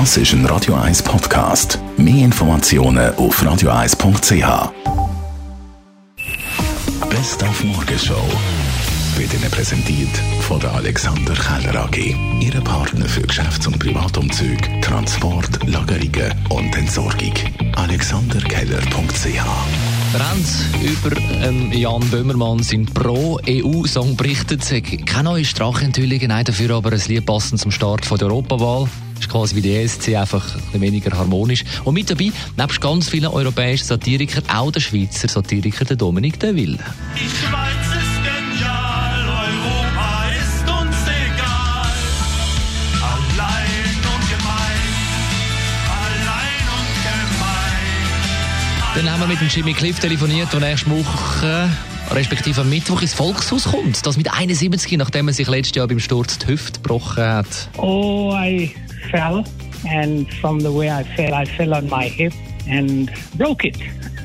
Das ist ein Radio 1 Podcast. Mehr Informationen auf radio1.ch. Best auf Morgenshow wird Ihnen präsentiert von der Alexander Keller AG. Ihre Partner für Geschäfts- und Privatumzüge, Transport, Lagerungen und Entsorgung. AlexanderKeller.ch haben über ähm, Jan Böhmermann sein Pro-EU-Song berichtet. Keine neue Strachenthüllungen, nein, dafür aber ein Lied passend zum Start von der Europawahl. Ist quasi wie die ESC, einfach ein bisschen weniger harmonisch. Und mit dabei, nebst ganz vielen europäischen Satirikern, auch der Schweizer Satiriker der Dominik de Ville. Die Schweiz ist genial, Europa ist uns egal. Allein und gemein, allein und gemein. Dann haben wir mit dem Jimmy Cliff telefoniert, der nächste Woche, respektive am Mittwoch, ins Volkshaus kommt. Das mit 71, nachdem er sich letztes Jahr beim Sturz die Hüfte gebrochen hat. Oh, I fell, and from the way I fell, I fell on my hip and broke it.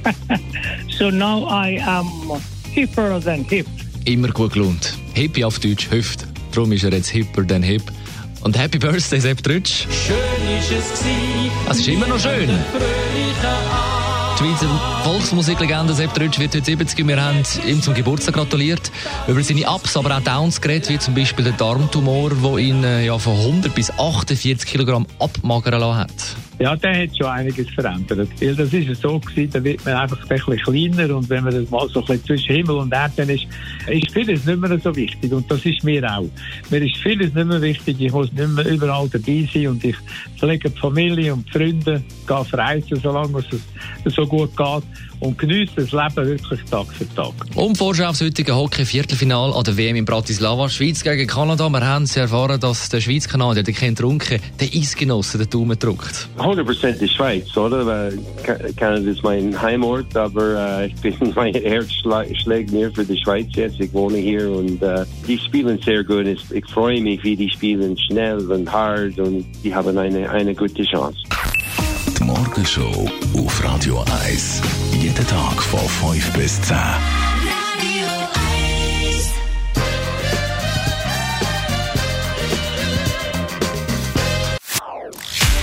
so now I am hipper than hip. Immer gut gelohnt. Hippie auf Deutsch, Hüfte. Darum ist er jetzt hipper than hip. Und Happy Birthday, Sepp Trütsch. Schön ist es gsi, Es ist immer noch schön. Die Schweizer Volksmusiklegende Sepp Trütsch wird heute 70. Wir haben ihm zum Geburtstag gratuliert. Über seine Ups, aber auch Downs geredet, wie zum Beispiel der Darmtumor, der ihn äh, ja, von 100 bis 48 Kilogramm abmagern lassen hat. Ja, der hat schon einiges verändert. Weil das ist so gewesen, da wird man einfach ein bisschen kleiner und wenn man das mal so ein bisschen zwischen Himmel und Erde ist, ist vieles nicht mehr so wichtig und das ist mir auch. Mir ist vieles nicht mehr wichtig, ich muss nicht mehr überall dabei sein und ich pflege die Familie und die Freunde, gehe verreisen, solange es so gut geht und genieße das Leben wirklich Tag für Tag. Und Vorschau aufs heutige Hockey-Viertelfinal an der WM in Bratislava. Schweiz gegen Kanada. Wir haben sie erfahren, dass der Schweiz-Kanadier, der Ken Trunke, den Eisgenossen den Daumen drückt. 100% die Schweiz, oder? Weil Ka- Kanada ist mein Heimort, aber äh, ich bin, mein Herz schlägt mehr für die Schweiz jetzt. Ich wohne hier und äh, die spielen sehr gut. Ich freue mich, wie die spielen schnell und hart und die haben eine, eine gute Chance. Die Morgenshow auf Radio 1. Jeden Tag von 5 bis 10.